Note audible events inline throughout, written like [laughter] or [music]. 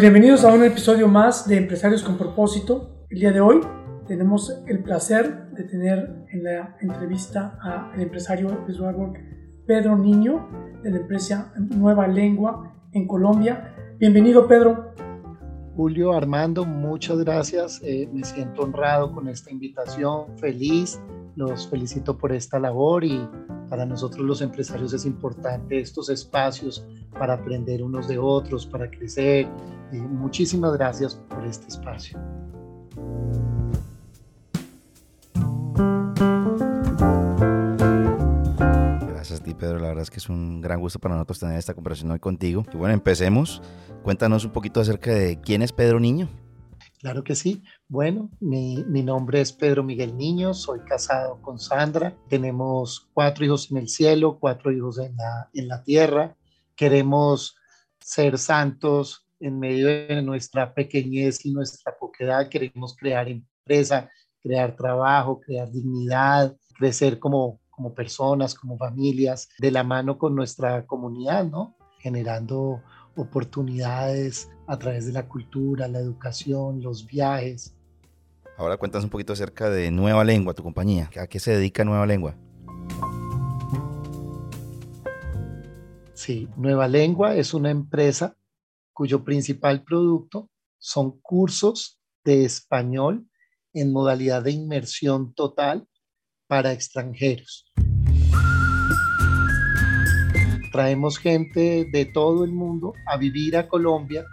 Pues bienvenidos a un episodio más de Empresarios con propósito. El día de hoy tenemos el placer de tener en la entrevista al empresario Pedro Niño, de la empresa Nueva Lengua en Colombia. Bienvenido, Pedro. Julio, Armando, muchas gracias. Eh, me siento honrado con esta invitación, feliz. Los felicito por esta labor y para nosotros los empresarios es importante estos espacios para aprender unos de otros, para crecer, muchísimas gracias por este espacio. Pedro. La verdad es que es un gran gusto para nosotros tener esta conversación hoy contigo. Y bueno, empecemos. Cuéntanos un poquito acerca de quién es Pedro Niño. Claro que sí. Bueno, mi, mi, nombre es Pedro Miguel Niño, soy casado con Sandra, tenemos cuatro hijos en el cielo, cuatro hijos en la, en la tierra, queremos ser santos, en medio de nuestra pequeñez y nuestra poquedad queremos crear empresa, crear trabajo, crear dignidad, crecer como, como personas, como familias, de la mano con nuestra comunidad, ¿no? Generando oportunidades a través de la cultura, la educación, los viajes. Ahora cuéntanos un poquito acerca de Nueva Lengua, tu compañía. ¿A qué se dedica Nueva Lengua? Sí, Nueva Lengua es una empresa cuyo principal producto son cursos de español en modalidad de inmersión total para extranjeros. Traemos gente de todo el mundo a vivir a Colombia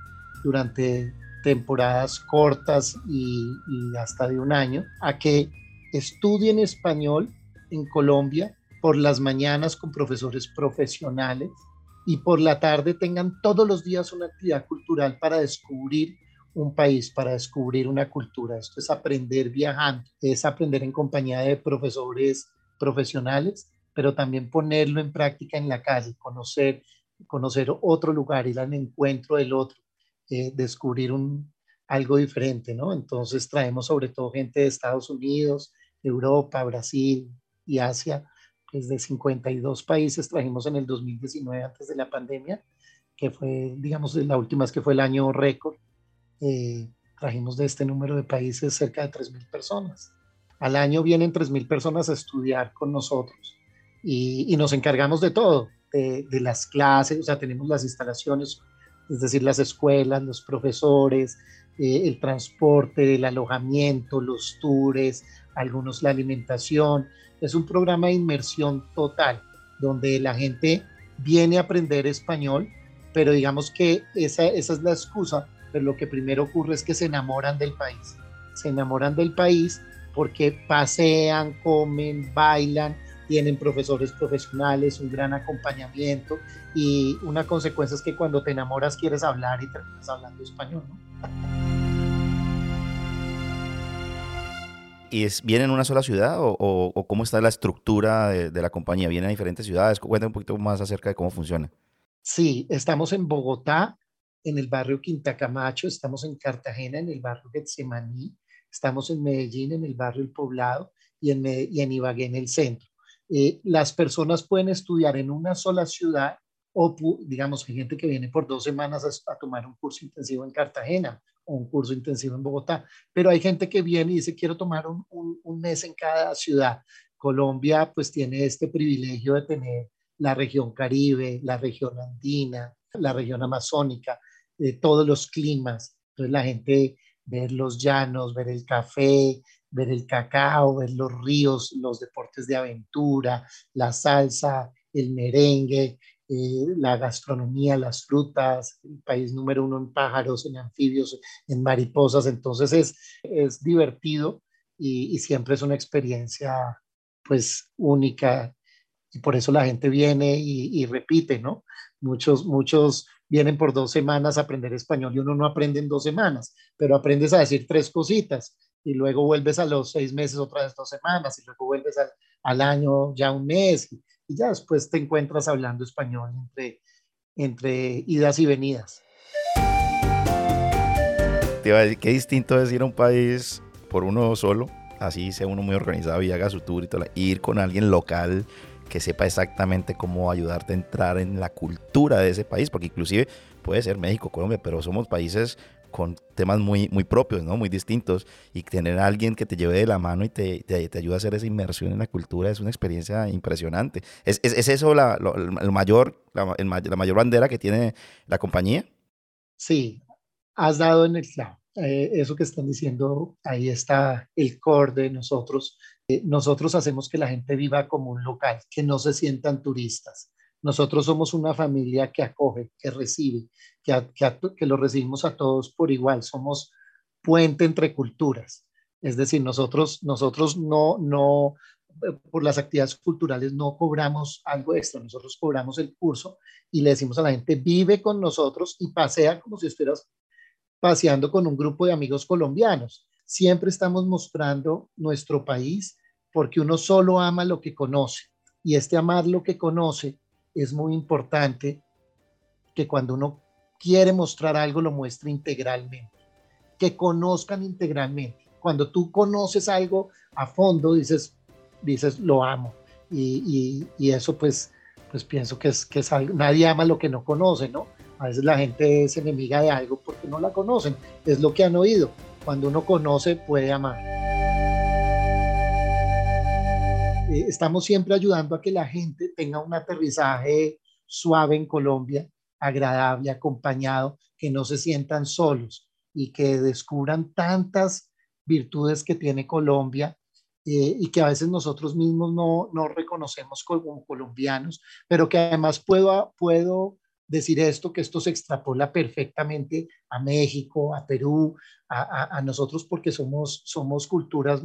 durante temporadas cortas y, hasta de un año, a que estudien español en Colombia por las mañanas con profesores profesionales y por la tarde tengan todos los días una actividad cultural para descubrir un país, para descubrir una cultura. Esto es aprender viajando, es aprender en compañía de profesores profesionales, pero también ponerlo en práctica en la calle, conocer, conocer otro lugar, ir al encuentro del otro, eh, descubrir un, algo diferente, ¿no? Entonces traemos sobre todo gente de Estados Unidos, Europa, Brasil y Asia desde 52 países trajimos en el 2019 antes de la pandemia, que fue, digamos, la última vez que fue el año récord. Eh, trajimos de este número de países cerca de 3.000 personas. Al año vienen 3.000 personas a estudiar con nosotros y, nos encargamos de todo, de, las clases, o sea, tenemos las instalaciones, es decir, las escuelas, los profesores, eh, el transporte, el alojamiento, los tours, algunos la alimentación. Es un programa de inmersión total, donde la gente viene a aprender español, pero digamos que esa, esa es la excusa, pero lo que primero ocurre es que se enamoran del país. Se enamoran del país porque pasean, comen, bailan, tienen profesores profesionales, un gran acompañamiento y una consecuencia es que cuando te enamoras quieres hablar y terminas hablando español, ¿no? ¿Y es, viene en una sola ciudad o, cómo está la estructura de, la compañía? ¿Viene a diferentes ciudades? Cuéntame un poquito más acerca de cómo funciona. Sí, estamos en Bogotá, en el barrio Quinta Camacho, estamos en Cartagena, en el barrio Getsemaní, estamos en Medellín, en el barrio El Poblado y en, y en Ibagué, en el centro. Eh, las personas pueden estudiar en una sola ciudad o, digamos, hay gente que viene por dos semanas a tomar un curso intensivo en Cartagena un curso intensivo en Bogotá, pero hay gente que viene y dice, quiero tomar un, mes en cada ciudad. Colombia pues tiene este privilegio de tener la región caribe, la región andina, la región amazónica, de todos los climas. Entonces la gente ver los llanos, ver el café, ver el cacao, ver los ríos, los deportes de aventura, la salsa, el merengue, eh, la gastronomía, las frutas, el país número uno en pájaros, en anfibios, en mariposas. Entonces es, es divertido y, siempre es una experiencia pues única y por eso la gente viene y, y, repite, ¿no? Muchos, muchos vienen por dos semanas a aprender español y uno no aprende en dos semanas, pero aprendes a decir tres cositas y luego vuelves a los seis meses otra vez dos semanas y luego vuelves al, al año ya un mes y, ya después te encuentras hablando español entre, entre idas y venidas. Qué distinto es ir a un país por uno solo, así sea uno muy organizado y haga su tour y todo, ir con alguien local que sepa exactamente cómo ayudarte a entrar en la cultura de ese país, porque inclusive puede ser México, Colombia, pero somos países con temas muy, muy propios, ¿no? Muy distintos. Y tener a alguien que te lleve de la mano y te, te, ayude a hacer esa inmersión en la cultura es una experiencia impresionante. ¿Es, es, eso la, el mayor, la, la, mayor bandera que tiene la compañía? Sí, has dado en el clavo. Eh, eso que están diciendo, ahí está el core de nosotros. Eh, nosotros hacemos que la gente viva como un local, que no se sientan turistas. Nosotros somos una familia que acoge, que recibe, que, que, lo recibimos a todos por igual. Somos puente entre culturas. Es decir, nosotros, nosotros no, no, eh, por las actividades culturales no cobramos algo extra, nosotros cobramos el curso y le decimos a la gente, vive con nosotros y pasea como si estuvieras paseando con un grupo de amigos colombianos. Siempre estamos mostrando nuestro país porque uno solo ama lo que conoce y este amar lo que conoce es muy importante que cuando uno quiere mostrar algo lo muestre integralmente, que conozcan integralmente. Cuando tú conoces algo a fondo dices, dices lo amo y, eso pues, pues pienso que es, que es algo, nadie ama lo que no conoce, ¿no? A veces la gente es enemiga de algo porque no la conocen, es lo que han oído. Cuando uno conoce puede amar. Eh, estamos siempre ayudando a que la gente tenga un aterrizaje suave en Colombia, agradable, acompañado, que no se sientan solos y que descubran tantas virtudes que tiene Colombia eh, y que a veces nosotros mismos no, no reconocemos como colombianos, pero que además puedo, puedo decir esto, que esto se extrapola perfectamente a México, a Perú, a, nosotros porque somos, somos culturas,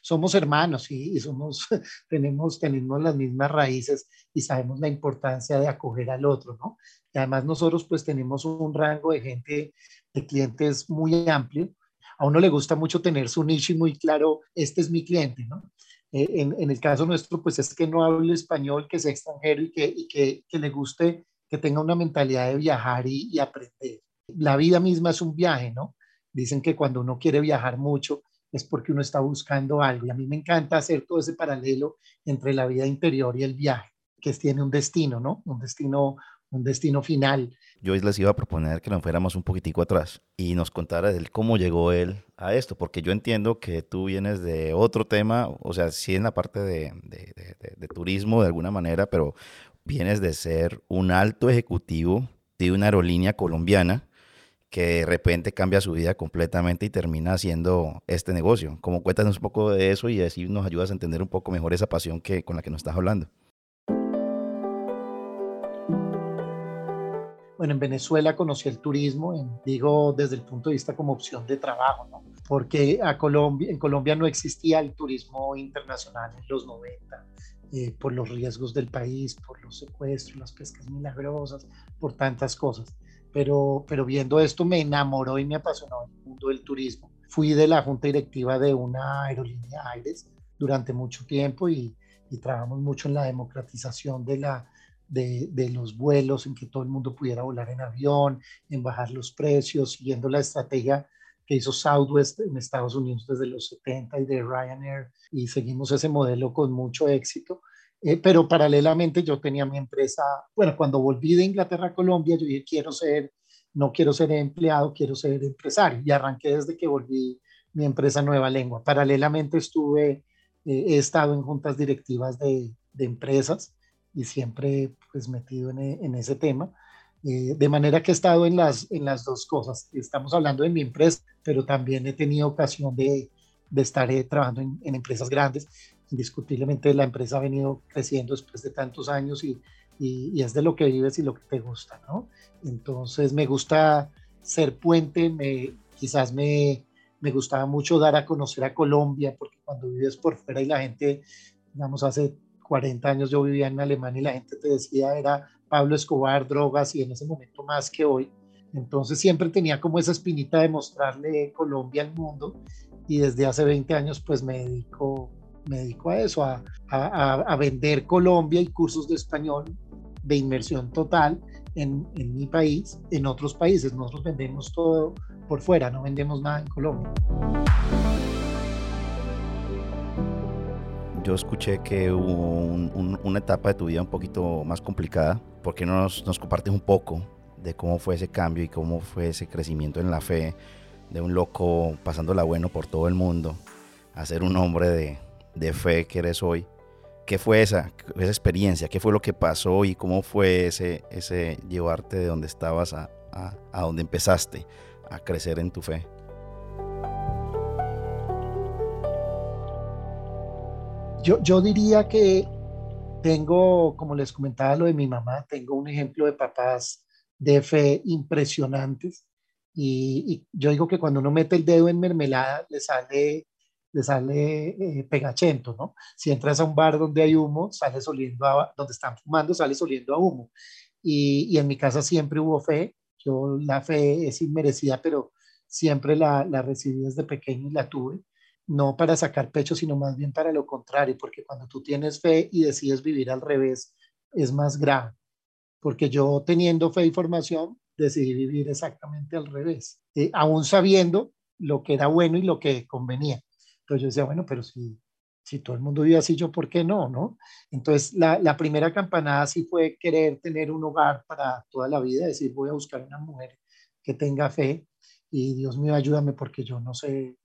somos hermanos y, somos, [laughs] tenemos, tenemos las mismas raíces y sabemos la importancia de acoger al otro, ¿no? Y además nosotros pues tenemos un rango de gente, de clientes muy amplio. A uno le gusta mucho tener su nicho y muy claro, este es mi cliente, ¿no? Eh, en, en, el caso nuestro, pues es que no hable español, que sea extranjero y que, y que, que le guste que tenga una mentalidad de viajar y, aprender. La vida misma es un viaje, ¿no? Dicen que cuando uno quiere viajar mucho es porque uno está buscando algo. Y a mí me encanta hacer todo ese paralelo entre la vida interior y el viaje, que tiene un destino, ¿no? Un destino, un destino final. Yo les iba a proponer que nos fuéramos un poquitico atrás y nos contara de cómo llegó él a esto, porque yo entiendo que tú vienes de otro tema, o sea, sí en la parte de, de turismo de alguna manera, pero vienes de ser un alto ejecutivo de una aerolínea colombiana que de repente cambia su vida completamente y termina haciendo este negocio. Como cuéntanos un poco de eso y así nos ayudas a entender un poco mejor esa pasión que, con la que nos estás hablando. Bueno, en Venezuela conocí el turismo, digo desde el punto de vista como opción de trabajo, porque a Colombia, en Colombia no existía el turismo internacional en los 90 eh, por los riesgos del país, por los secuestros, las pescas milagrosas, por tantas cosas. Pero, pero viendo esto me enamoró y me apasionó el mundo del turismo. Fui de la junta directiva de una aerolínea Aires durante mucho tiempo y, y trabajamos mucho en la democratización de, la, de, de, los vuelos, en que todo el mundo pudiera volar en avión, en bajar los precios, siguiendo la estrategia que hizo Southwest en Estados Unidos desde los 70 y de Ryanair y seguimos ese modelo con mucho éxito. Eh, pero paralelamente yo tenía mi empresa, bueno, cuando volví de Inglaterra a Colombia, yo dije, quiero ser, no quiero ser empleado, quiero ser empresario. Y arranqué desde que volví mi empresa Nueva Lengua. Paralelamente estuve, eh, he estado en juntas directivas de, de empresas y siempre pues metido en, en ese tema. Eh, de manera que he estado en las, en las dos cosas. Estamos hablando de mi empresa, pero también he tenido ocasión de, de estar eh, trabajando en, empresas grandes. Indiscutiblemente la empresa ha venido creciendo después de tantos años y, y, es de lo que vives y lo que te gusta, ¿no? Entonces me gusta ser puente, me, quizás me, me gustaba mucho dar a conocer a Colombia, porque cuando vives por fuera y la gente, digamos, hace 40 años yo vivía en Alemania y la gente te decía era Pablo Escobar, drogas y en ese momento más que hoy. Entonces siempre tenía como esa espinita de mostrarle Colombia al mundo y desde hace 20 años pues me dedico, me dedico a eso, a, a, vender Colombia y cursos de español de inmersión total en, en, mi país, en otros países. Nosotros vendemos todo por fuera, no vendemos nada en Colombia. Yo escuché que hubo un, una etapa de tu vida un poquito más complicada. ¿Por qué no nos, nos compartes un poco de cómo fue ese cambio y cómo fue ese crecimiento en la fe de un loco pasándola bueno por todo el mundo a ser un hombre de, de fe que eres hoy? ¿Qué fue esa, esa experiencia? ¿Qué fue lo que pasó y cómo fue ese, ese llevarte de donde estabas a, a, a donde empezaste a crecer en tu fe? Yo, yo diría que tengo, como les comentaba lo de mi mamá, tengo un ejemplo de papás de fe impresionantes. Y, yo digo que cuando uno mete el dedo en mermelada, le sale le sale eh, pegachento, ¿no? Si entras a un bar donde hay humo, sales oliendo a, donde están fumando, sales oliendo a humo. Y, y, en mi casa siempre hubo fe, yo la fe es inmerecida, pero siempre la, la recibí desde pequeño y la tuve, no para sacar pecho, sino más bien para lo contrario, porque cuando tú tienes fe y decides vivir al revés, es más grave, porque yo teniendo fe y formación, decidí vivir exactamente al revés, eh, aún sabiendo lo que era bueno y lo que convenía. Entonces yo decía, bueno, pero si, si todo el mundo vive así, ¿yo por qué no? no? Entonces la, la, primera campanada sí fue querer tener un hogar para toda la vida, decir, voy a buscar una mujer que tenga fe y Dios mío, ayúdame porque yo no sé,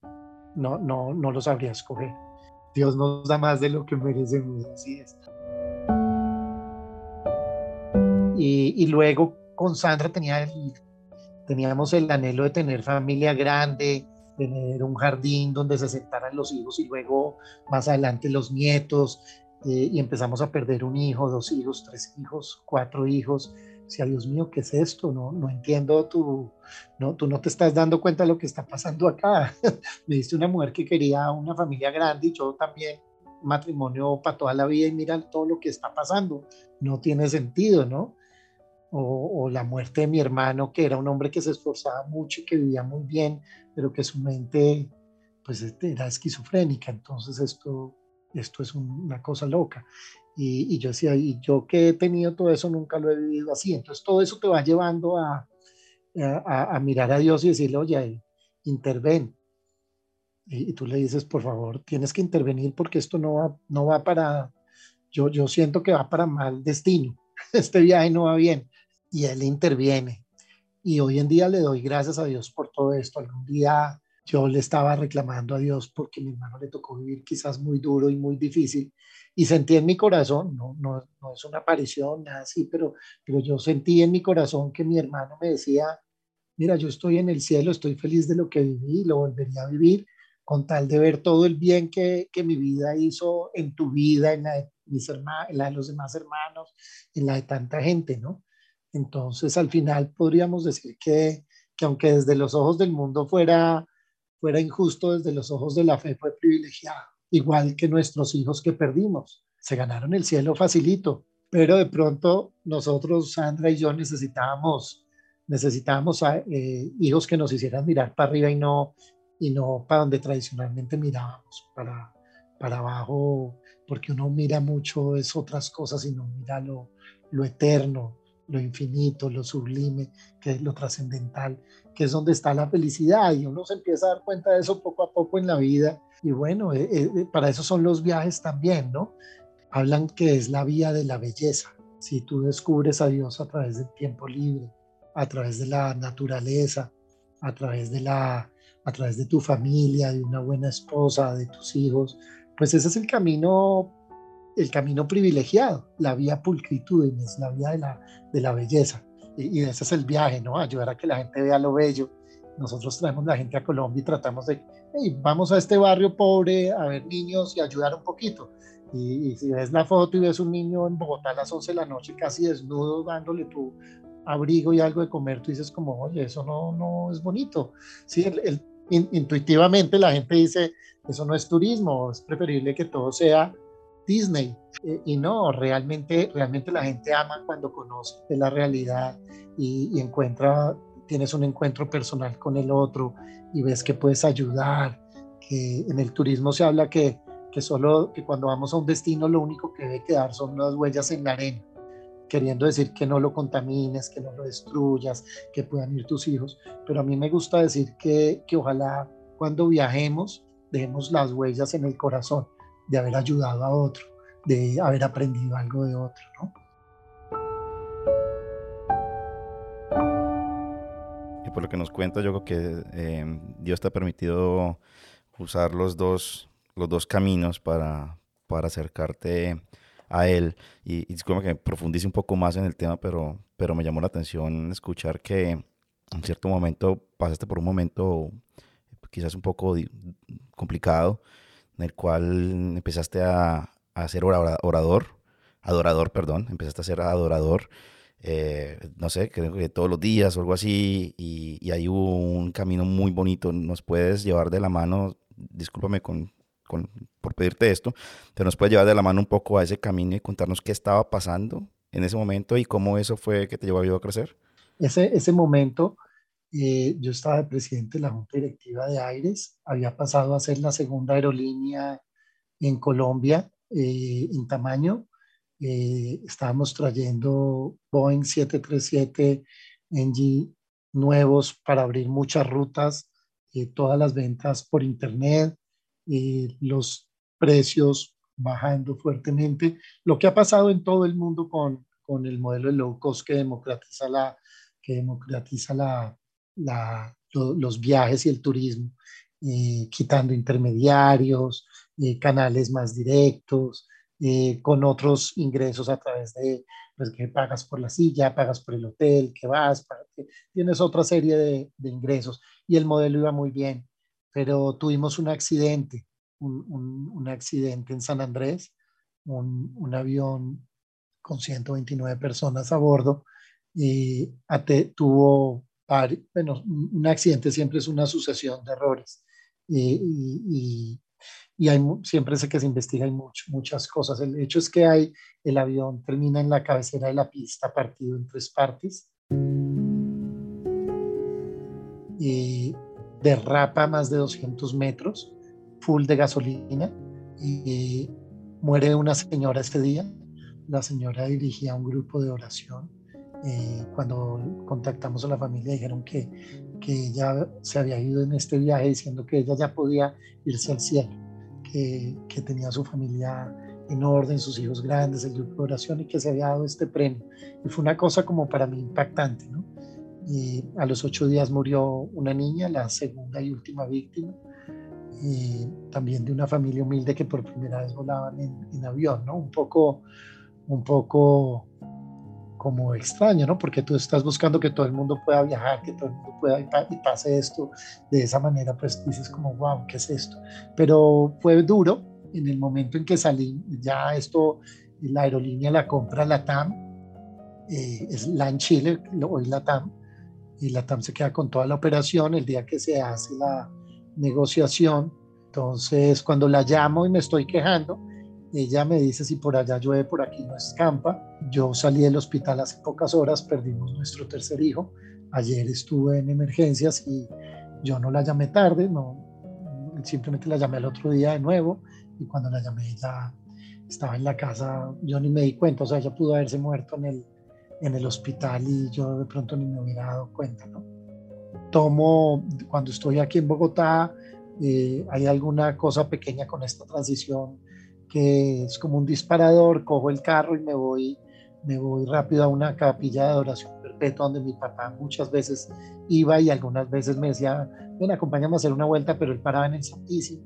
no, no, no lo sabría escoger. Dios nos da más de lo que merecemos, así es. Y, y luego con Sandra tenía teníamos el anhelo de tener familia grande, tener un jardín donde se sentaran los hijos y luego más adelante los nietos eh, y empezamos a perder un hijo, dos hijos, tres hijos, cuatro hijos. O sea, Dios mío, ¿qué es esto? No, no entiendo, tú no, tú no te estás dando cuenta de lo que está pasando acá. [laughs] Me diste una mujer que quería una familia grande y yo también matrimonio para toda la vida y mira todo lo que está pasando. No tiene sentido, ¿no? o, la muerte de mi hermano, que era un hombre que se esforzaba mucho y que vivía muy bien, pero que su mente pues este, era esquizofrénica, entonces esto, esto es una cosa loca. Y, y, yo decía, y yo que he tenido todo eso nunca lo he vivido así, entonces todo eso te va llevando a, a, a mirar a Dios y decirle, oye, interven. Y, y, tú le dices, por favor, tienes que intervenir porque esto no va, no va para, yo, yo siento que va para mal destino, [laughs] este viaje no va bien y Él interviene. Y hoy en día le doy gracias a Dios por todo esto. Algún día yo le estaba reclamando a Dios porque mi hermano le tocó vivir quizás muy duro y muy difícil. Y sentí en mi corazón, no, no, no es una aparición, nada así, pero, pero yo sentí en mi corazón que mi hermano me decía, mira, yo estoy en el cielo, estoy feliz de lo que viví, lo volvería a vivir, con tal de ver todo el bien que, que mi vida hizo en tu vida, en la, de mis hermanos, en la de los demás hermanos, en la de tanta gente, ¿no? Entonces, al final podríamos decir que, que aunque desde los ojos del mundo fuera, fuera injusto, desde los ojos de la fe fue privilegiado, igual que nuestros hijos que perdimos. Se ganaron el cielo facilito, pero de pronto nosotros, Sandra y yo, necesitábamos, necesitábamos eh, hijos que nos hicieran mirar para arriba y no, y no para donde tradicionalmente mirábamos, para, para abajo, porque uno mira mucho es otras cosas y no mira lo, lo eterno, lo infinito, lo sublime, que es lo trascendental, que es donde está la felicidad y uno se empieza a dar cuenta de eso poco a poco en la vida y bueno, eh, eh, para eso son los viajes también, ¿no? Hablan que es la vía de la belleza. Si tú descubres a Dios a través del tiempo libre, a través de la naturaleza, a través de la a través de tu familia, de una buena esposa, de tus hijos, pues ese es el camino el camino privilegiado, la vía es la vía de la, de la belleza. Y, y, ese es el viaje, ¿no? Ayudar a que la gente vea lo bello. Nosotros traemos la gente a Colombia y tratamos de, vamos a este barrio pobre a ver niños y ayudar un poquito. Y, si ves la foto y ves un niño en Bogotá a las 11 de la noche casi desnudo dándole tu abrigo y algo de comer, tú dices como, oye, eso no, no es bonito. Sí, intuitivamente la gente dice, eso no es turismo, es preferible que todo sea Disney. Eh, y no, realmente, realmente la gente ama cuando conoce la realidad y, encuentra, tienes un encuentro personal con el otro y ves que puedes ayudar, que en el turismo se habla que, que solo, que cuando vamos a un destino lo único que debe quedar son las huellas en la arena queriendo decir que no lo contamines, que no lo destruyas, que puedan ir tus hijos. Pero a mí me gusta decir que, que ojalá cuando viajemos dejemos las huellas en el corazón de haber ayudado a otro, de haber aprendido algo de otro, ¿no? Y por lo que nos cuenta, yo creo que eh, Dios te ha permitido usar los dos, los dos caminos para, para acercarte a él. Y, y como que profundice un poco más en el tema, pero, pero me llamó la atención escuchar que en cierto momento pasaste por un momento quizás un poco complicado, en el cual empezaste a, a ser orador, adorador, perdón, empezaste a ser adorador, eh, no sé, creo que todos los días o algo así, y, ahí hubo un camino muy bonito. ¿Nos puedes llevar de la mano, discúlpame con, con, por pedirte esto, pero nos puedes llevar de la mano un poco a ese camino y contarnos qué estaba pasando en ese momento y cómo eso fue que te llevó a crecer? Ese, ese momento eh, yo estaba de presidente de la Junta Directiva de Aires, había pasado a ser la segunda aerolínea en Colombia eh, en tamaño. Eh, estábamos trayendo Boeing 737 NG nuevos para abrir muchas rutas, todas las ventas por Internet, los precios bajando fuertemente. Lo que ha pasado en todo el mundo con, con el modelo de low cost que democratiza la, que democratiza la, los viajes y el turismo, eh, quitando intermediarios, eh, canales más directos, eh, con otros ingresos a través de pues, que pagas por la silla, pagas por el hotel, que vas, tienes otra serie de, ingresos. Y el modelo iba muy bien, pero tuvimos un accidente, un, un, accidente en San Andrés, un, un, avión con 129 personas a bordo y tuvo bueno, un accidente siempre es una sucesión de errores y, hay, siempre sé que se investiga muchas cosas. El hecho es que hay, el avión termina en la cabecera de la pista partido en tres partes y derrapa más de 200 metros, full de gasolina y muere una señora este día. La señora dirigía un grupo de oración eh, cuando contactamos a la familia dijeron que, que ella se había ido en este viaje diciendo que ella ya podía irse al cielo, que, que tenía su familia en orden, sus hijos grandes, el grupo de oración y que se había dado este premio. Y fue una cosa como para mí impactante, ¿no? Y a los ocho días murió una niña, la segunda y última víctima, y también de una familia humilde que por primera vez volaban en, en avión, ¿no? Un poco, un poco como extraño, ¿no? Porque tú estás buscando que todo el mundo pueda viajar, que todo el mundo pueda y, pase esto de esa manera, pues dices como, wow, ¿qué es esto? Pero fue duro en el momento en que salí, ya esto, la aerolínea la compra la TAM, eh, es la en Chile, hoy la TAM, y la TAM se queda con toda la operación el día que se hace la negociación. Entonces, cuando la llamo y me estoy quejando, ella me dice si por allá llueve, por aquí no escampa. Yo salí del hospital hace pocas horas, perdimos nuestro tercer hijo. Ayer estuve en emergencias y yo no la llamé tarde, no, simplemente la llamé el otro día de nuevo y cuando la llamé ella estaba en la casa, yo ni me di cuenta, o sea, ella pudo haberse muerto en el, en el hospital y yo de pronto ni me hubiera dado cuenta, ¿no? Tomo, cuando estoy aquí en Bogotá, eh, hay alguna cosa pequeña con esta transición que es como un disparador, cojo el carro y me voy, me voy rápido a una capilla de adoración perpetua donde mi papá muchas veces iba y algunas veces me decía, ven, acompáñame a hacer una vuelta, pero él paraba en el Santísimo.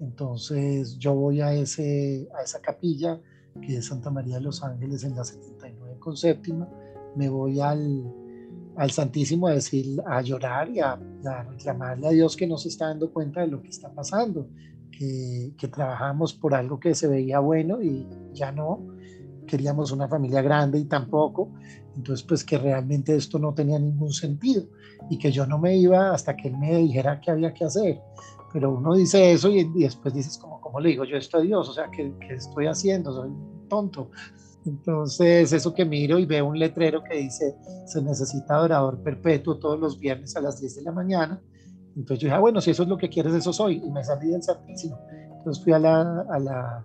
Entonces yo voy a, ese, a esa capilla que es Santa María de los Ángeles en la 79 con séptima, me voy al, al Santísimo a decir, a llorar y a, a reclamarle a Dios que no se está dando cuenta de lo que está pasando que, trabajamos por algo que se veía bueno y ya no. queríamos una familia grande y tampoco, entonces pues que realmente esto no tenía ningún sentido y que yo no me iba hasta que él me dijera qué había que hacer. Pero uno dice eso y, después dices, como, ¿cómo le digo yo esto a Dios? O sea, ¿qué, ¿qué estoy haciendo? Soy tonto. Entonces, eso que miro y veo un letrero que dice, se necesita adorador perpetuo todos los viernes a las 10 de la mañana. Entonces yo dije, ah, bueno, si eso es lo que quieres, eso soy. Y me salí del Santísimo. Entonces fui a la,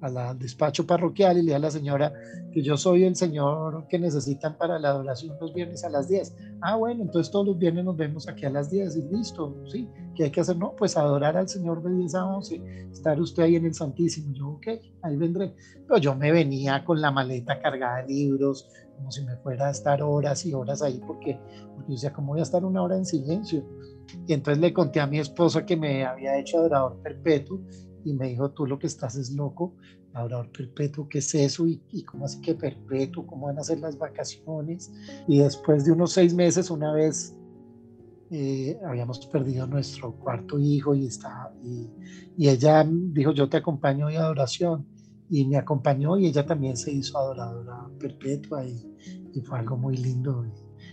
a despacho parroquial y le dije a la señora que yo soy el señor que necesitan para la adoración los viernes a las 10. Ah, bueno, entonces todos los viernes nos vemos aquí a las 10 y listo, ¿sí? ¿Qué hay que hacer? No, pues adorar al Señor de 10 a 11, estar usted ahí en el Santísimo. Yo, ok, ahí vendré. Pero yo me venía con la maleta cargada de libros, como si me fuera a estar horas y horas ahí, porque, porque yo decía, ¿cómo voy a estar una hora en silencio? Y entonces le conté a mi esposa que me había hecho adorador perpetuo y me dijo, tú lo que estás es loco, adorador perpetuo, ¿qué es eso? ¿Y, y cómo así que perpetuo? ¿Cómo van a ser las vacaciones? Y después de unos seis meses, una vez eh, habíamos perdido nuestro cuarto hijo y, está, y, y, ella dijo, yo te acompaño hoy a adoración. Y me acompañó y ella también se hizo adoradora perpetua y, y fue algo muy lindo.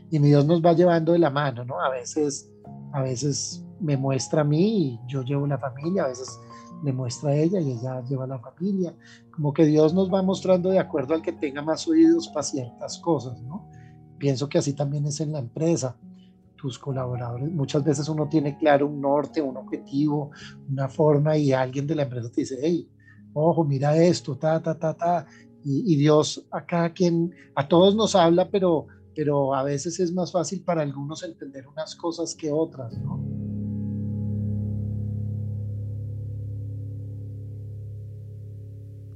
Y, mi Dios nos va llevando de la mano, ¿no? A veces, a veces me muestra a mí y yo llevo la familia, a veces le muestra a ella y ella lleva la familia. Como que Dios nos va mostrando de acuerdo al que tenga más oídos para ciertas cosas, ¿no? Pienso que así también es en la empresa. Tus colaboradores, muchas veces uno tiene claro un norte, un objetivo, una forma y alguien de la empresa te dice, hey, ojo, mira esto, ta, ta, ta, ta. Y, y Dios a cada quien, a todos nos habla, pero, pero a veces es más fácil para algunos entender unas cosas que otras, ¿no?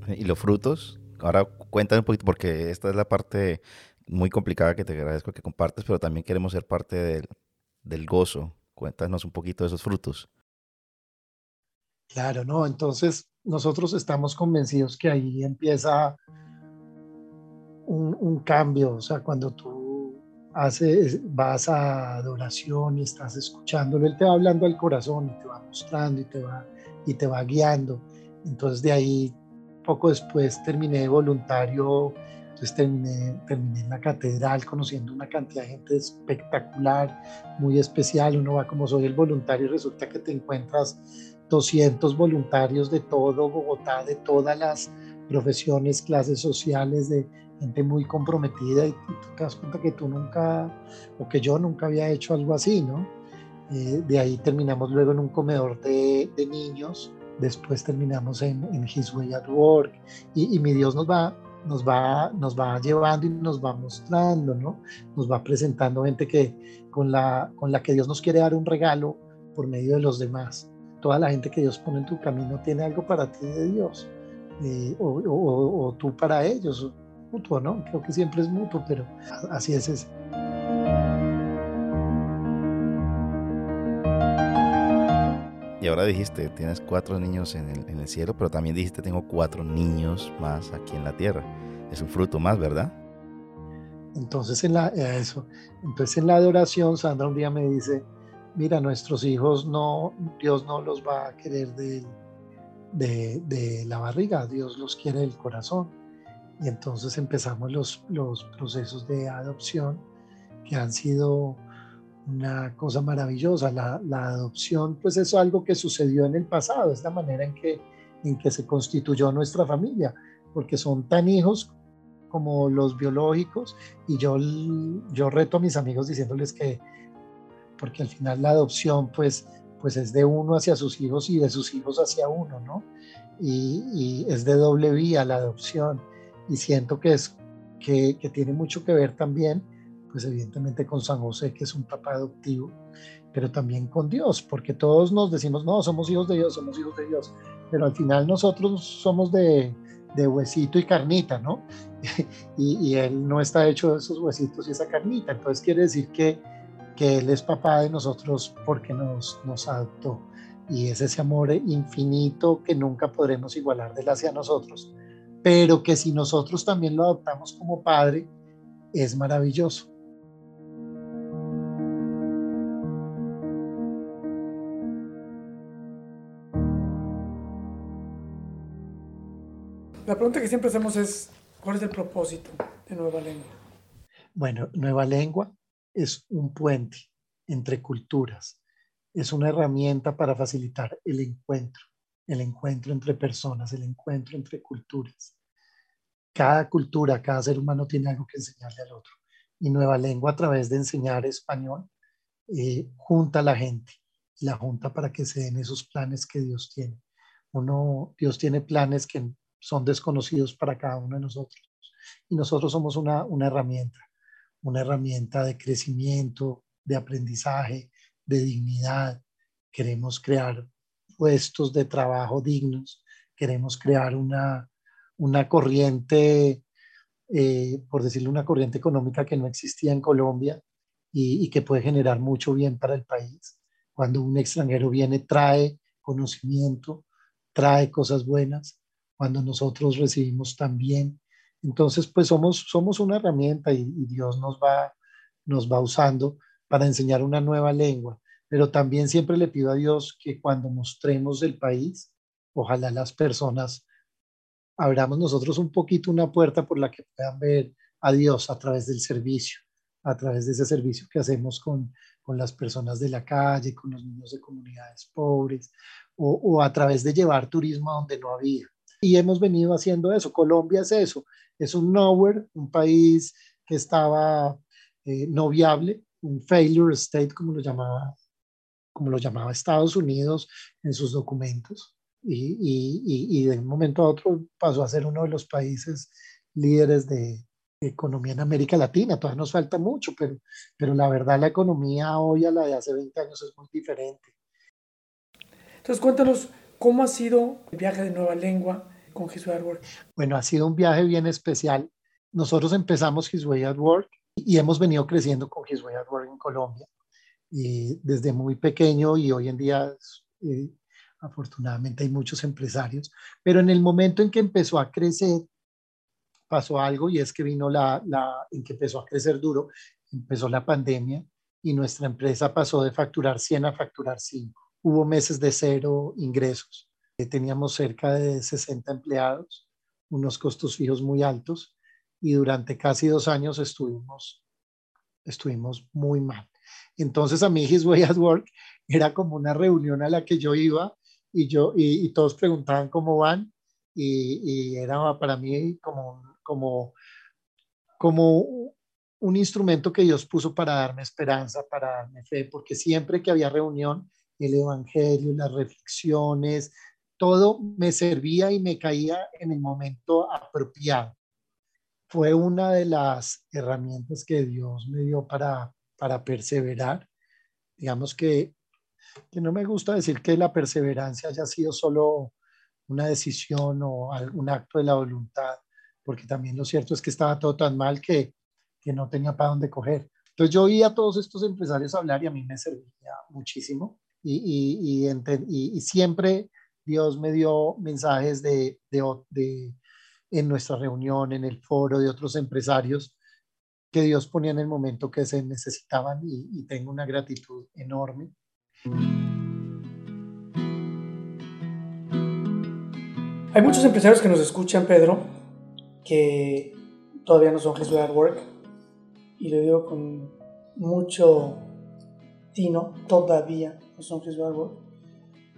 ¿Y los frutos? Ahora cuéntame un poquito, porque esta es la parte muy complicada que te agradezco que compartes, pero también queremos ser parte del, del gozo. Cuéntanos un poquito de esos frutos. Claro, no, entonces nosotros estamos convencidos que ahí empieza un, un, cambio, o sea, cuando tú haces, vas a adoración y estás escuchándolo, él te va hablando al corazón y te va mostrando y te va, y te va guiando. Entonces de ahí poco después terminé voluntario, entonces terminé, terminé en la catedral conociendo una cantidad de gente espectacular, muy especial. Uno va como soy el voluntario y resulta que te encuentras 200 voluntarios de todo Bogotá, de todas las profesiones, clases sociales, de gente muy comprometida y tú te das cuenta que tú nunca, o que yo nunca había hecho algo así, ¿no? Eh, de ahí terminamos luego en un comedor de, de niños después terminamos en, en His Way at Work y, y, mi Dios nos va, nos, va, nos va llevando y nos va mostrando, ¿no? Nos va presentando gente que, con, la, con la que Dios nos quiere dar un regalo por medio de los demás. Toda la gente que Dios pone en tu camino tiene algo para ti de Dios eh, o, o, o, tú para ellos, mutuo, ¿no? Creo que siempre es mutuo, pero así es. Y ahora dijiste, tienes cuatro niños en el, en el, cielo, pero también dijiste, tengo cuatro niños más aquí en la tierra. Es un fruto más, ¿verdad? Entonces en la, eh, eso, entonces en la adoración, Sandra un día me dice, mira, nuestros hijos no, Dios no los va a querer de, la barriga, Dios los quiere del corazón. Y entonces empezamos los, procesos de adopción que han sido una cosa maravillosa. La, la, adopción, pues es algo que sucedió en el pasado, es la manera en que, en que se constituyó nuestra familia, porque son tan hijos como los biológicos y yo, yo reto a mis amigos diciéndoles que, porque al final la adopción pues, pues es de uno hacia sus hijos y de sus hijos hacia uno, ¿no? Y, y es de doble vía la adopción y siento que, es, que, que tiene mucho que ver también pues evidentemente con San José, que es un papá adoptivo, pero también con Dios, porque todos nos decimos, no, somos hijos de Dios, somos hijos de Dios, pero al final nosotros somos de, de huesito y carnita, ¿no? [laughs] y, y, Él no está hecho de esos huesitos y esa carnita, entonces quiere decir que, que Él es papá de nosotros porque nos, nos adoptó. Y es ese amor infinito que nunca podremos igualar de él hacia nosotros, pero que si nosotros también lo adoptamos como padre, es maravilloso. La pregunta que siempre hacemos es, ¿Cuál es el propósito de Nueva Lengua? Bueno, Nueva Lengua es un puente entre culturas, es una herramienta para facilitar el encuentro, el encuentro entre personas, el encuentro entre culturas. Cada cultura, cada ser humano tiene algo que enseñarle al otro. Y Nueva Lengua, a través de enseñar español, eh, junta a la gente, la junta para que se den esos planes que Dios tiene. Uno, Dios tiene planes que son desconocidos para cada uno de nosotros. Y nosotros somos una, una herramienta, una herramienta de crecimiento, de aprendizaje, de dignidad. Queremos crear puestos de trabajo dignos, queremos crear una, una corriente, eh, por decirlo, una corriente económica que no existía en Colombia y, y que puede generar mucho bien para el país. Cuando un extranjero viene, trae conocimiento, trae cosas buenas. Cuando nosotros recibimos también. Entonces, pues somos, somos una herramienta y, Dios nos va, nos va usando para enseñar una nueva lengua. Pero también siempre le pido a Dios que cuando mostremos el país, ojalá las personas abramos nosotros un poquito una puerta por la que puedan ver a Dios a través del servicio, a través de ese servicio que hacemos con, con las personas de la calle, con los niños de comunidades pobres, o, o a través de llevar turismo a donde no había. Y hemos venido haciendo eso. Colombia es eso, es un nowhere, un país que estaba eh, no viable, un failure state, como lo llamaba, como lo llamaba Estados Unidos en sus documentos. Y, y, y, de un momento a otro pasó a ser uno de los países líderes de, economía en América Latina. Todavía nos falta mucho, pero, pero la verdad la economía hoy a la de hace 20 años es muy diferente. Entonces cuéntanos cómo ha sido el viaje de Nueva Lengua con His Way at Work. Bueno, ha sido un viaje bien especial. Nosotros empezamos His Way at Work y hemos venido creciendo con His Way at Work en Colombia y desde muy pequeño y hoy en día eh, afortunadamente hay muchos empresarios, pero en el momento en que empezó a crecer pasó algo y es que vino la, en que empezó a crecer duro, empezó la pandemia y nuestra empresa pasó de facturar 100 a facturar 5. Hubo meses de cero ingresos. Teníamos cerca de 60 empleados, unos costos fijos muy altos y durante casi dos años estuvimos, estuvimos muy mal. Entonces a mí His Way at Work [laughs] era como una reunión a la que yo iba y, yo, y, y todos preguntaban cómo van y, y, era para mí como, como, como un instrumento que Dios puso para darme esperanza, para darme fe, porque siempre que había reunión, el Evangelio, las reflexiones, todo me servía y me caía en el momento apropiado. Fue una de las herramientas que Dios me dio para, para perseverar. Digamos que, que no me gusta decir que la perseverancia haya sido solo una decisión o algún acto de la voluntad, porque también lo cierto es que estaba todo tan mal que, que no tenía para dónde coger. Entonces yo oía a todos estos empresarios hablar y a mí me servía muchísimo y, y, y, y siempre Dios me dio mensajes de, de, de, en nuestra reunión, en el foro de otros empresarios que Dios ponía en el momento que se necesitaban y, tengo una gratitud enorme. Hay muchos empresarios que nos escuchan, Pedro, que todavía no son Jesús at Work, y lo digo con mucho todavía no son Jesús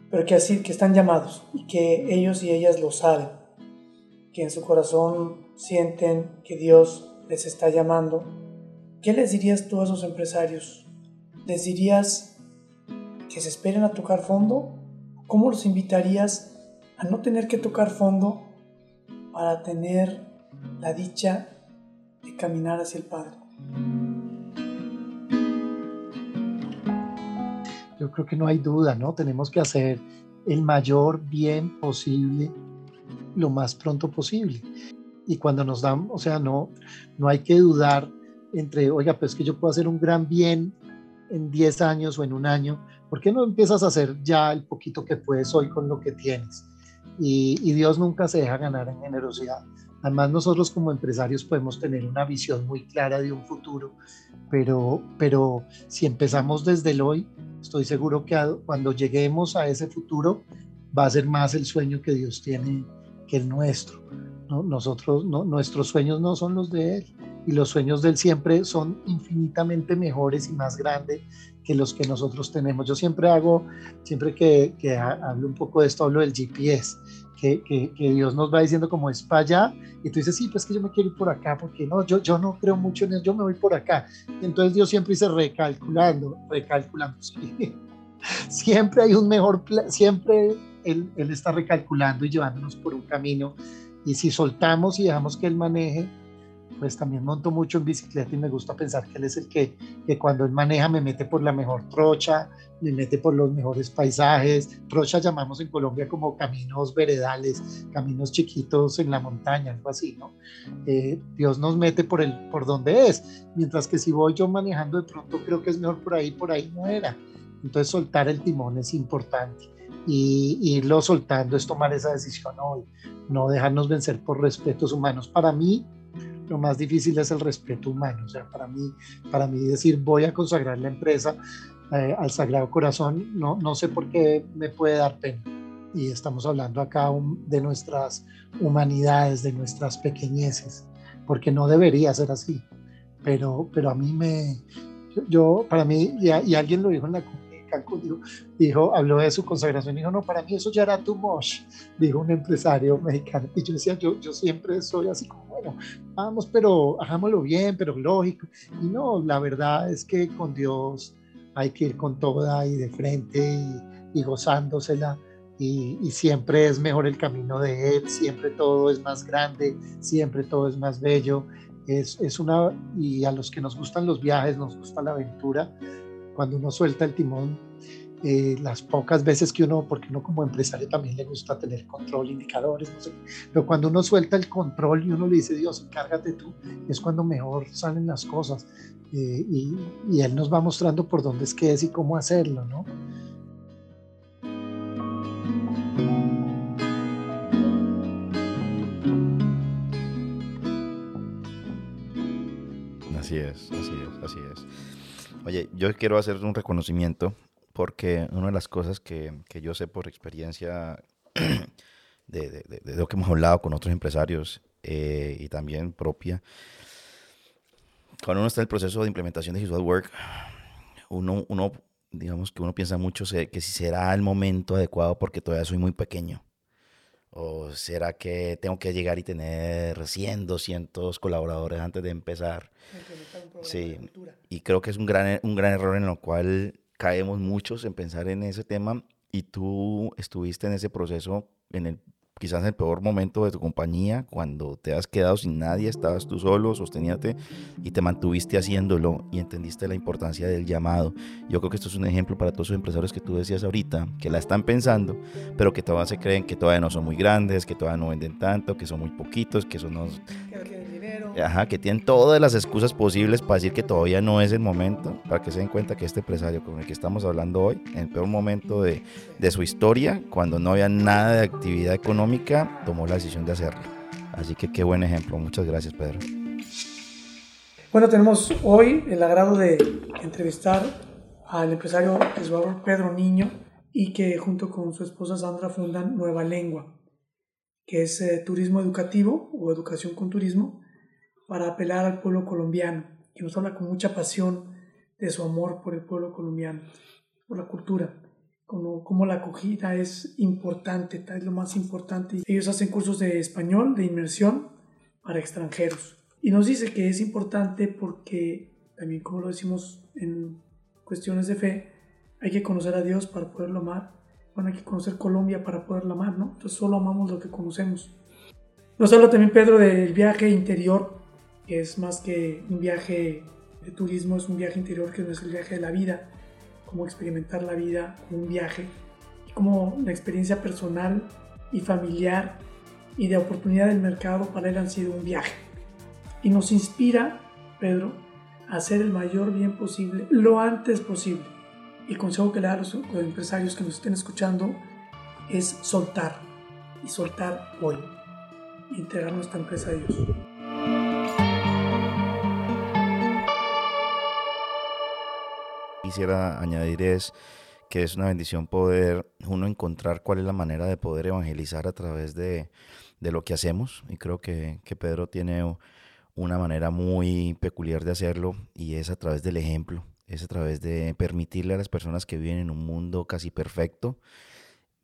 pero que así, que están llamados y que ellos y ellas lo saben, que en su corazón sienten que Dios les está llamando, ¿qué les dirías tú a esos empresarios? ¿Les dirías que se esperen a tocar fondo? ¿Cómo los invitarías a no tener que tocar fondo para tener la dicha de caminar hacia el Padre? Yo creo que no hay duda, ¿no? Tenemos que hacer el mayor bien posible lo más pronto posible y cuando nos dan, o sea, no, no hay que dudar entre, oiga, pues que yo puedo hacer un gran bien en 10 años o en un año, ¿por qué no empiezas a hacer ya el poquito que puedes hoy con lo que tienes? Y, y Dios nunca se deja ganar en generosidad. Además, nosotros como empresarios podemos tener una visión muy clara de un futuro, pero, pero si empezamos desde el hoy, estoy seguro que cuando lleguemos a ese futuro va a ser más el sueño que Dios tiene que el nuestro nosotros, nuestros sueños no son los de él y los sueños de él siempre son infinitamente mejores y más grandes que los que nosotros tenemos. Yo siempre hago, siempre que, que hablo un poco de esto, hablo del GPS, que, que, que, Dios nos va diciendo como es para allá, y tú dices, sí, pues que yo me quiero ir por acá, porque no, yo, yo no creo mucho en eso, yo me voy por acá. entonces Dios siempre dice recalculando, recalculando. [laughs] Siempre hay un mejor, siempre él, él está recalculando y llevándonos por un camino y si soltamos y dejamos que él maneje, pues también monto mucho en bicicleta y me gusta pensar que él es el que, que cuando él maneja me mete por la mejor trocha, me mete por los mejores paisajes. Trocha llamamos en Colombia como caminos veredales, caminos chiquitos en la montaña, algo así, ¿no? Eh, Dios nos mete por, el, por donde es, mientras que si voy yo manejando de pronto creo que es mejor por ahí, por ahí no era. Entonces soltar el timón es importante y, irlo soltando es tomar esa decisión hoy, no dejarnos vencer por respetos humanos. Para mí, lo más difícil es el respeto humano. O sea, para mí, para mí decir voy a consagrar la empresa eh, al Sagrado Corazón, no, no sé por qué me puede dar pena. Y estamos hablando acá de nuestras humanidades, de nuestras pequeñeces, porque no debería ser así. Pero, pero a mí me, yo, para mí, y, y alguien lo dijo en la Cancún, dijo, habló de su consagración, dijo, no, para mí eso ya era too much, dijo un empresario mexicano. Y yo decía, yo, yo siempre soy así como, bueno, vamos, pero hagámoslo bien, pero lógico. Y no, la verdad es que con Dios hay que ir con toda y de frente y, y gozándosela. Y, y, siempre es mejor el camino de Él, siempre todo es más grande, siempre todo es más bello. Es, es una, y a los que nos gustan los viajes, nos gusta la aventura, cuando uno suelta el timón, eh, las pocas veces que uno, porque uno como empresario también le gusta tener control, indicadores, no sé, pero cuando uno suelta el control y uno le dice, Dios, encárgate tú, es cuando mejor salen las cosas. Eh, y, y, Él nos va mostrando por dónde es que es y cómo hacerlo, ¿no? Así es, así es, así es. Oye, yo quiero hacer un reconocimiento porque una de las cosas que, que yo sé por experiencia [clears throat] de, de, de, lo que hemos hablado con otros empresarios eh, y también propia, cuando uno está en el proceso de implementación de His Work, uno, uno, digamos que uno piensa mucho que si será el momento adecuado porque todavía soy muy pequeño. ¿O será que tengo que llegar y tener 100, 200 colaboradores antes de empezar? Sí, y creo que es un gran, un gran error en el cual caemos muchos en pensar en ese tema y tú estuviste en ese proceso en el quizás el peor momento de tu compañía, cuando te has quedado sin nadie, estabas tú solo, sosteníate y te mantuviste haciéndolo y entendiste la importancia del llamado. Yo creo que esto es un ejemplo para todos los empresarios que tú decías ahorita, que la están pensando, pero que todavía se creen que todavía no son muy grandes, que todavía no venden tanto, que son muy poquitos, que son... Unos, Ajá, que tienen todas las excusas posibles para decir que todavía no es el momento, para que se den cuenta que este empresario con el que estamos hablando hoy, en el peor momento de, de su historia, cuando no había nada de actividad económica, tomó la decisión de hacerlo. Así que qué buen ejemplo. Muchas gracias, Pedro. Bueno, tenemos hoy el agrado de entrevistar al empresario Pedro Niño y que junto con su esposa Sandra fundan Nueva Lengua, que es eh, turismo educativo o educación con turismo para apelar al pueblo colombiano, que nos habla con mucha pasión de su amor por el pueblo colombiano, por la cultura, como, como la acogida es importante, es lo más importante. Ellos hacen cursos de español, de inmersión para extranjeros. Y nos dice que es importante porque, también como lo decimos en cuestiones de fe, hay que conocer a Dios para poderlo amar. Bueno, hay que conocer Colombia para poderlo amar, ¿no? Entonces solo amamos lo que conocemos. Nos habla también Pedro del viaje interior que es más que un viaje de turismo, es un viaje interior que no es el viaje de la vida, como experimentar la vida como un viaje, como la experiencia personal y familiar y de oportunidad del mercado para él han sido un viaje. Y nos inspira, Pedro, a hacer el mayor bien posible, lo antes posible. El consejo que le da a los, empresarios que nos estén escuchando es soltar, y soltar hoy, y entregar nuestra empresa a Dios. Quisiera añadir es que es una bendición poder uno encontrar cuál es la manera de poder evangelizar a través de, de lo que hacemos. Y creo que, que Pedro tiene una manera muy peculiar de hacerlo y es a través del ejemplo, es a través de permitirle a las personas que viven en un mundo casi perfecto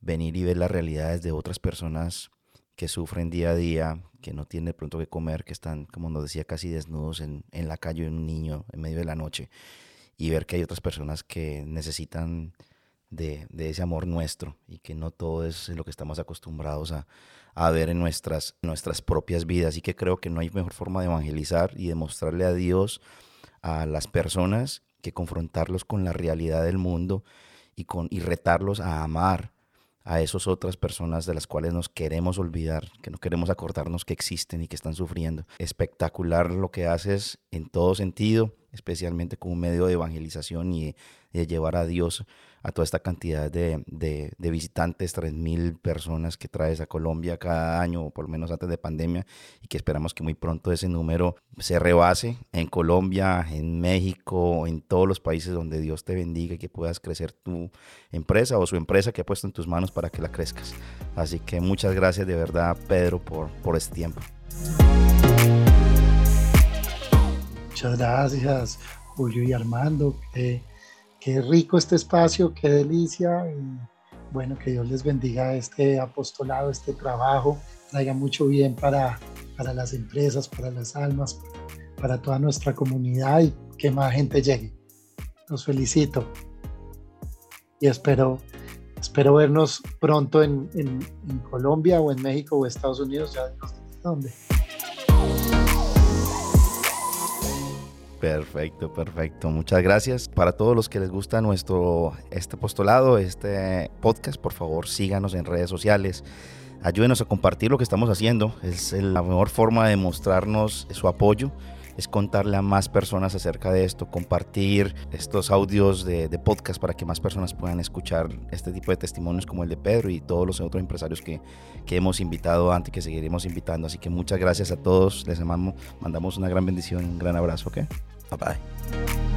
venir y ver las realidades de otras personas que sufren día a día, que no tienen pronto que comer, que están, como nos decía, casi desnudos en, en la calle, un niño en medio de la noche, y ver que hay otras personas que necesitan de, de, ese amor nuestro y que no todo es lo que estamos acostumbrados a, a, ver en nuestras, nuestras propias vidas. Y que creo que no hay mejor forma de evangelizar y de mostrarle a Dios a las personas que confrontarlos con la realidad del mundo y, con, y retarlos a amar a esas otras personas de las cuales nos queremos olvidar, que no queremos acordarnos que existen y que están sufriendo. Espectacular lo que haces en todo sentido, especialmente como medio de evangelización y de llevar a Dios a toda esta cantidad de, de, de visitantes, 3.000 personas que traes a Colombia cada año, o por lo menos antes de pandemia, y que esperamos que muy pronto ese número se rebase en Colombia, en México, en todos los países donde Dios te bendiga y que puedas crecer tu empresa o su empresa que ha puesto en tus manos para que la crezcas. Así que muchas gracias de verdad, Pedro, por, por este tiempo. Muchas gracias, Julio y Armando. Eh, qué rico este espacio, qué delicia. Y bueno, que Dios les bendiga este apostolado, este trabajo, traiga mucho bien para, para las empresas, para las almas, para toda nuestra comunidad y que más gente llegue. Los felicito y espero, espero vernos pronto en, en, en Colombia o en México o Estados Unidos, ya no sé dónde. Perfecto, perfecto. Muchas gracias. Para todos los que les gusta nuestro este apostolado, este podcast, por favor, síganos en redes sociales. Ayúdenos a compartir lo que estamos haciendo. Es la mejor forma de mostrarnos su apoyo. Es contarle a más personas acerca de esto, compartir estos audios de, de, podcast para que más personas puedan escuchar este tipo de testimonios como el de Pedro y todos los otros empresarios que, que hemos invitado antes que seguiremos invitando. Así que muchas gracias a todos. Les amamos, mandamos una gran bendición, un gran abrazo. ¿ok? Bye bye.